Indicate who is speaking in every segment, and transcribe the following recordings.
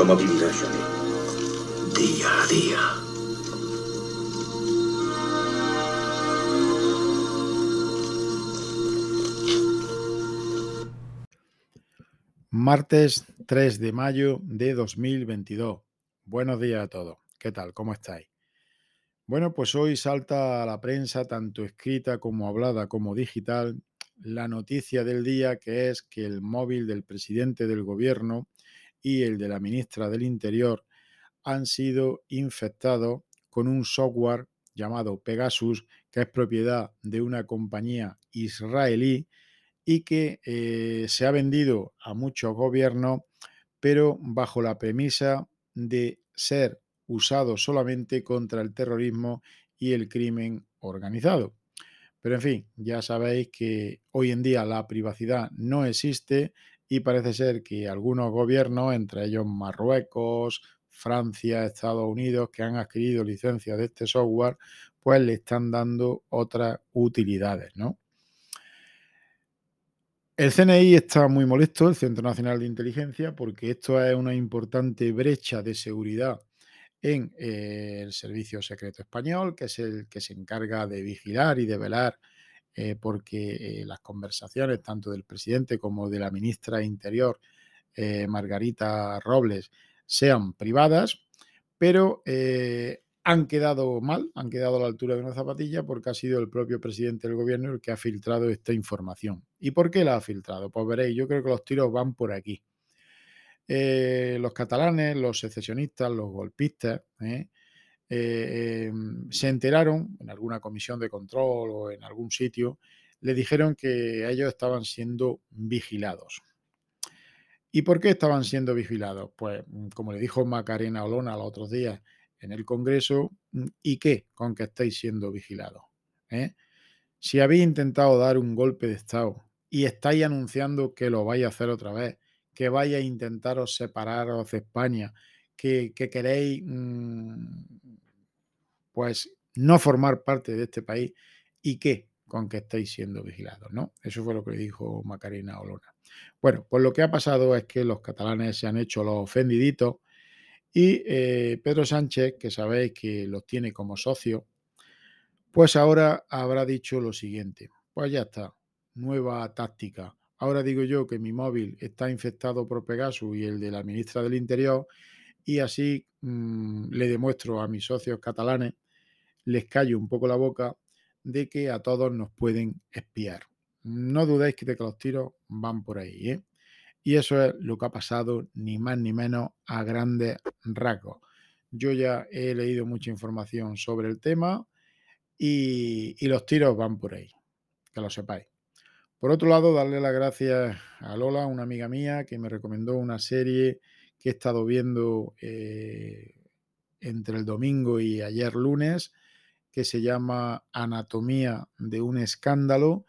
Speaker 1: ¿Cómo vivirá Johnny?
Speaker 2: Día a día.
Speaker 3: Martes 3 de mayo de 2022. Buenos días a todos. ¿Qué tal? ¿Cómo estáis? Bueno, pues hoy salta a la prensa, tanto escrita como hablada como digital, la noticia del día que es que el móvil del presidente del gobierno y el de la ministra del Interior han sido infectados con un software llamado Pegasus, que es propiedad de una compañía israelí y que eh, se ha vendido a muchos gobiernos, pero bajo la premisa de ser usado solamente contra el terrorismo y el crimen organizado. Pero en fin, ya sabéis que hoy en día la privacidad no existe y parece ser que algunos gobiernos, entre ellos Marruecos, Francia, Estados Unidos, que han adquirido licencias de este software, pues le están dando otras utilidades, ¿no? El CNI está muy molesto, el Centro Nacional de Inteligencia, porque esto es una importante brecha de seguridad en eh, el Servicio Secreto Español, que es el que se encarga de vigilar y de velar eh, porque eh, las conversaciones tanto del presidente como de la ministra Interior, Margarita Robles, sean privadas, pero han quedado mal, han quedado a la altura de una zapatilla porque ha sido el propio presidente del gobierno el que ha filtrado esta información. ¿Y por qué la ha filtrado? Pues veréis, yo creo que los tiros van por aquí. Eh, los catalanes, los secesionistas, los golpistas, ¿eh? Eh, em, se enteraron en alguna comisión de control o en algún sitio, le dijeron que ellos estaban siendo vigilados. ¿Y por qué estaban siendo vigilados? Pues como le dijo Macarena Olona los otros días, en el Congreso mm, y qué con que estáis siendo vigilados. ¿eh? Si habéis intentado dar un golpe de Estado y estáis anunciando que lo vais a hacer otra vez, que vais a intentaros separaros de España, que, queréis mm, pues no formar parte de este país y qué con que estáis siendo vigilados, ¿no? Eso fue lo que dijo Macarena Olona. Bueno, pues lo que ha pasado es que los catalanes se han hecho los ofendiditos y eh, Pedro Sánchez, que sabéis que los tiene como socio, pues ahora habrá dicho lo siguiente. Pues ya está, nueva táctica. Ahora digo yo que mi móvil está infectado por Pegasus y el de la ministra del Interior y así mm, le demuestro a mis socios catalanes, les callo un poco la boca de que a todos nos pueden espiar. No dudéis que, de que los tiros van por ahí. ¿eh? Y eso es lo que ha pasado, ni más ni menos, a grandes rasgos. Yo ya he leído mucha información sobre el tema y, los tiros van por ahí, que lo sepáis. Por otro lado, darle las gracias a Lola, una amiga mía, que me recomendó una serie que he estado viendo eh, entre el domingo y ayer lunes, que se llama Anatomía de un escándalo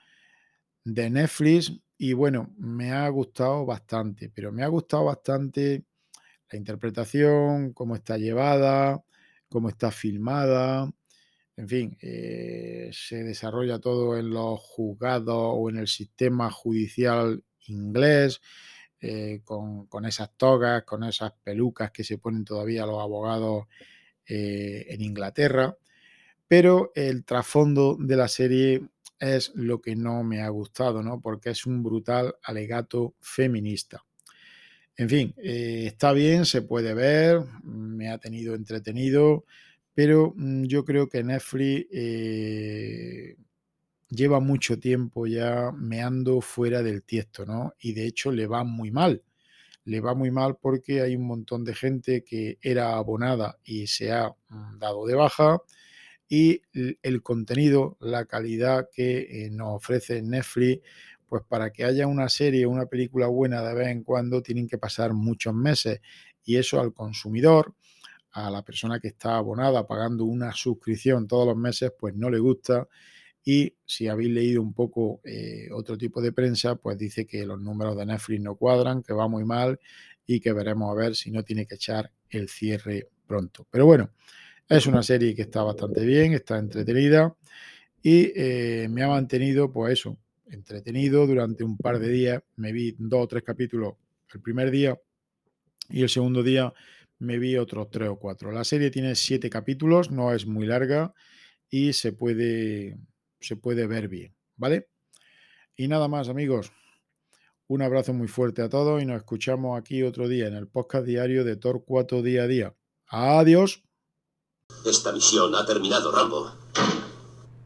Speaker 3: de Netflix y bueno, me ha gustado bastante, pero me ha gustado bastante la interpretación, cómo está llevada, cómo está filmada. En fin, eh, se desarrolla todo en los juzgados o en el sistema judicial inglés, eh, con, esas togas, con esas pelucas que se ponen todavía los abogados eh, en Inglaterra. Pero el trasfondo de la serie es lo que no me ha gustado, ¿no? Porque es un brutal alegato feminista. En fin, eh, está bien, se puede ver, me ha tenido entretenido, pero mm, yo creo que Netflix eh, lleva mucho tiempo ya meando fuera del tiesto, ¿no? Y de hecho le va muy mal. Le va muy mal porque hay un montón de gente que era abonada y se ha mm, dado de baja y el contenido, la calidad que eh, nos ofrece Netflix, pues para que haya una serie, una película buena de vez en cuando, tienen que pasar muchos meses y eso al consumidor, a la persona que está abonada pagando una suscripción todos los meses, pues no le gusta. Y si habéis leído un poco eh, otro tipo de prensa, pues dice que los números de Netflix no cuadran, que va muy mal y que veremos a ver si no tiene que echar el cierre pronto. Pero bueno, es una serie que está bastante bien, está entretenida y eh, me ha mantenido, pues eso, entretenido durante un par de días. Me vi dos o tres capítulos el primer día y el segundo día me vi otros tres o cuatro. La serie tiene siete capítulos, no es muy larga y se puede, se puede ver bien, ¿vale? Y nada más, amigos. Un abrazo muy fuerte a todos y nos escuchamos aquí otro día en el podcast diario de Torcuato Día a Día. Adiós.
Speaker 1: Esta misión ha terminado, Rambo.